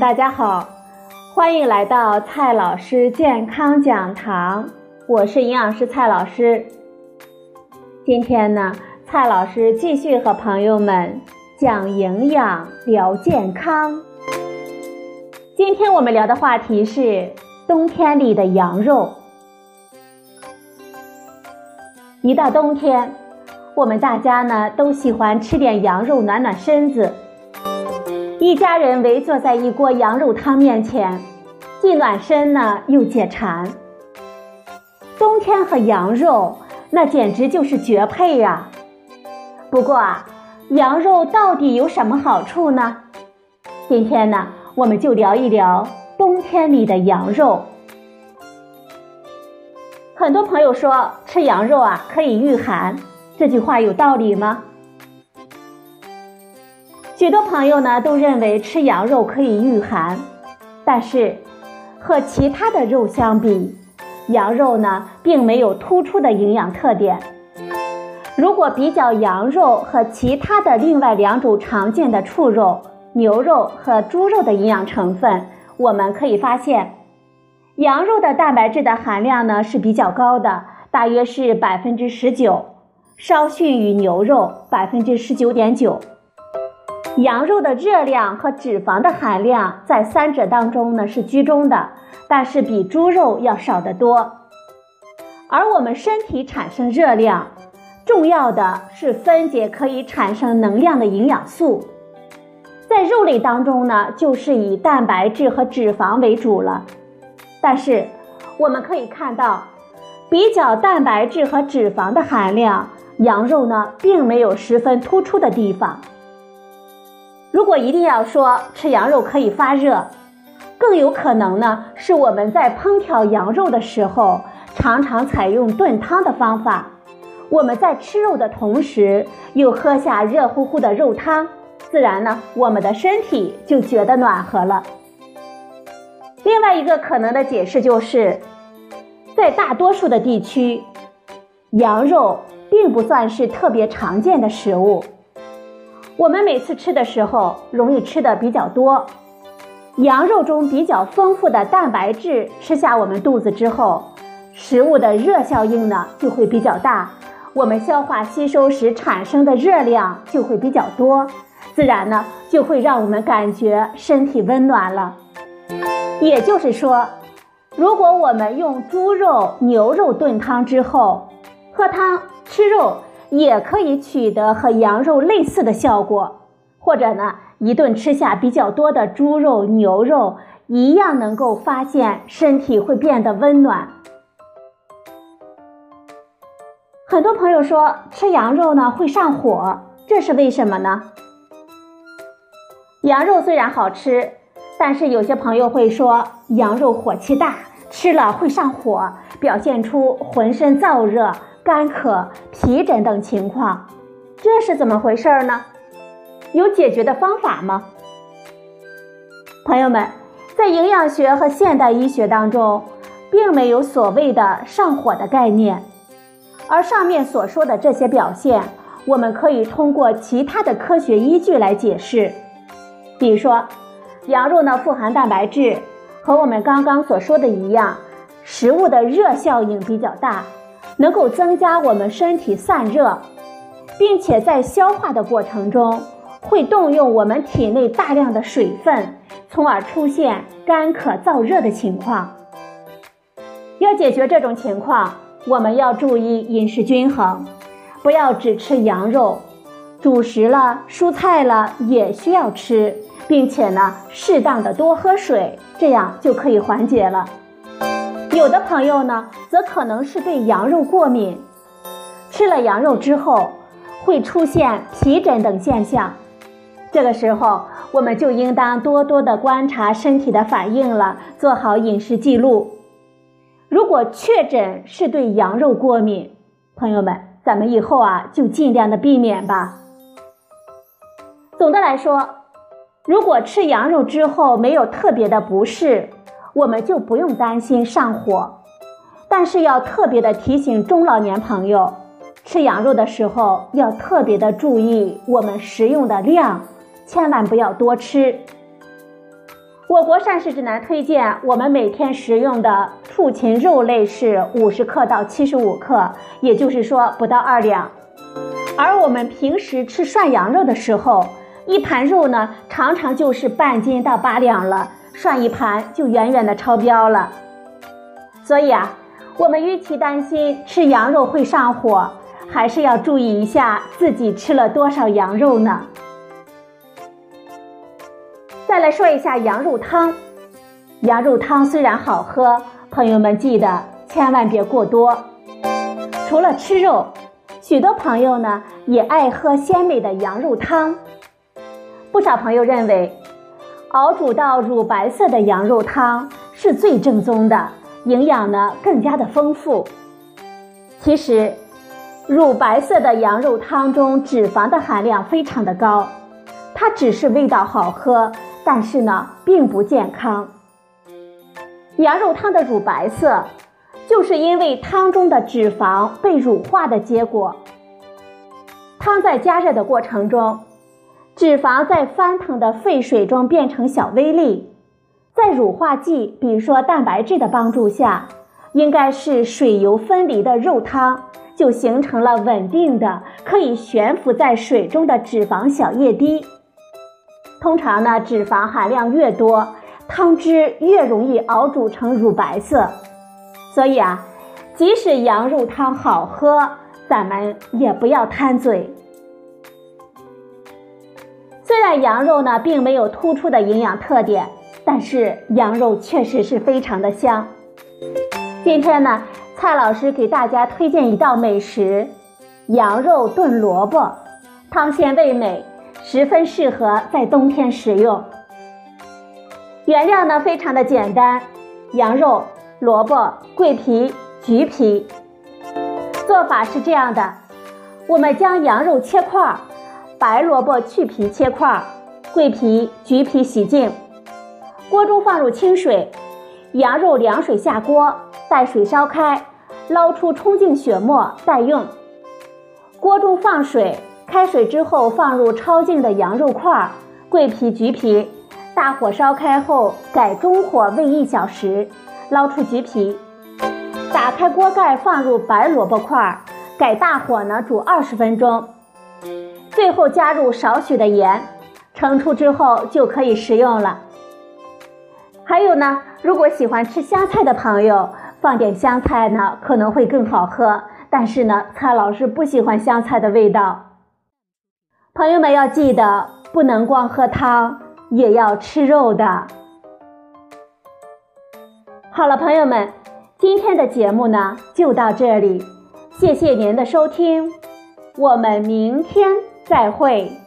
大家好，欢迎来到蔡老师健康讲堂，我是营养师蔡老师。今天呢，蔡老师继续和朋友们讲营养、聊健康。今天我们聊的话题是冬天里的羊肉。一到冬天，我们大家呢都喜欢吃点羊肉暖暖身子。一家人围坐在一锅羊肉汤面前，既暖身呢，又解馋。冬天和羊肉那简直就是绝配呀！不过啊，羊肉到底有什么好处呢？今天呢，我们就聊一聊冬天里的羊肉。很多朋友说吃羊肉啊可以御寒，这句话有道理吗？许多朋友呢都认为吃羊肉可以御寒，但是和其他的肉相比，羊肉呢并没有突出的营养特点。如果比较羊肉和其他的另外两种常见的畜肉牛肉和猪肉的营养成分，我们可以发现，羊肉的蛋白质的含量呢是比较高的，大约是百分之十九，稍逊于牛肉百分之十九点九。羊肉的热量和脂肪的含量在三者当中呢是居中的，但是比猪肉要少得多。而我们身体产生热量，重要的是分解可以产生能量的营养素，在肉类当中呢就是以蛋白质和脂肪为主了。但是我们可以看到，比较蛋白质和脂肪的含量，羊肉呢并没有十分突出的地方。如果一定要说吃羊肉可以发热，更有可能呢是我们在烹调羊肉的时候，常常采用炖汤的方法。我们在吃肉的同时，又喝下热乎乎的肉汤，自然呢，我们的身体就觉得暖和了。另外一个可能的解释就是，在大多数的地区，羊肉并不算是特别常见的食物。我们每次吃的时候，容易吃的比较多。羊肉中比较丰富的蛋白质，吃下我们肚子之后，食物的热效应呢就会比较大，我们消化吸收时产生的热量就会比较多，自然呢就会让我们感觉身体温暖了。也就是说，如果我们用猪肉、牛肉炖汤之后，喝汤吃肉。也可以取得和羊肉类似的效果，或者呢，一顿吃下比较多的猪肉、牛肉，一样能够发现身体会变得温暖。很多朋友说吃羊肉呢会上火，这是为什么呢？羊肉虽然好吃，但是有些朋友会说羊肉火气大，吃了会上火，表现出浑身燥热。干渴、皮疹等情况，这是怎么回事呢？有解决的方法吗？朋友们，在营养学和现代医学当中，并没有所谓的上火的概念，而上面所说的这些表现，我们可以通过其他的科学依据来解释。比如说，羊肉呢富含蛋白质，和我们刚刚所说的一样，食物的热效应比较大。能够增加我们身体散热，并且在消化的过程中会动用我们体内大量的水分，从而出现干渴燥热的情况。要解决这种情况，我们要注意饮食均衡，不要只吃羊肉，主食了、蔬菜了也需要吃，并且呢，适当的多喝水，这样就可以缓解了。有的朋友呢，则可能是对羊肉过敏，吃了羊肉之后会出现皮疹等现象。这个时候，我们就应当多多的观察身体的反应了，做好饮食记录。如果确诊是对羊肉过敏，朋友们，咱们以后啊就尽量的避免吧。总的来说，如果吃羊肉之后没有特别的不适，我们就不用担心上火，但是要特别的提醒中老年朋友，吃羊肉的时候要特别的注意我们食用的量，千万不要多吃。我国膳食指南推荐我们每天食用的畜禽肉类是五十克到七十五克，也就是说不到二两。而我们平时吃涮羊肉的时候，一盘肉呢常常就是半斤到八两了，涮一盘就远远的超标了。所以啊，我们与其担心吃羊肉会上火，还是要注意一下自己吃了多少羊肉呢？再来说一下羊肉汤。羊肉汤虽然好喝，朋友们记得千万别过多。除了吃肉，许多朋友呢也爱喝鲜美的羊肉汤。不少朋友认为，熬煮到乳白色的羊肉汤是最正宗的，营养呢更加的丰富。其实，乳白色的羊肉汤中脂肪的含量非常的高，它只是味道好喝。但是呢，并不健康。羊肉汤的乳白色，就是因为汤中的脂肪被乳化的结果。汤在加热的过程中，脂肪在翻腾的沸水中变成小微粒，在乳化剂，比如说蛋白质的帮助下，应该是水油分离的肉汤，就形成了稳定的可以悬浮在水中的脂肪小液滴。通常呢，脂肪含量越多，汤汁越容易熬煮成乳白色。所以啊，即使羊肉汤好喝，咱们也不要贪嘴。虽然羊肉呢并没有突出的营养特点，但是羊肉确实是非常的香。今天呢，蔡老师给大家推荐一道美食：羊肉炖萝卜，汤鲜味美。十分适合在冬天食用。原料呢非常的简单，羊肉、萝卜、桂皮、橘皮。做法是这样的：我们将羊肉切块，白萝卜去皮切块，桂皮、橘皮洗净。锅中放入清水，羊肉凉水下锅，待水烧开，捞出冲净血沫待用。锅中放水。开水之后，放入焯净的羊肉块、桂皮、橘皮，大火烧开后，改中火煨一小时，捞出橘皮，打开锅盖，放入白萝卜块，改大火呢煮二十分钟，最后加入少许的盐，盛出之后就可以食用了。还有呢，如果喜欢吃香菜的朋友，放点香菜呢可能会更好喝，但是呢，蔡老师不喜欢香菜的味道。朋友们要记得，不能光喝汤，也要吃肉的。好了，朋友们，今天的节目呢就到这里，谢谢您的收听，我们明天再会。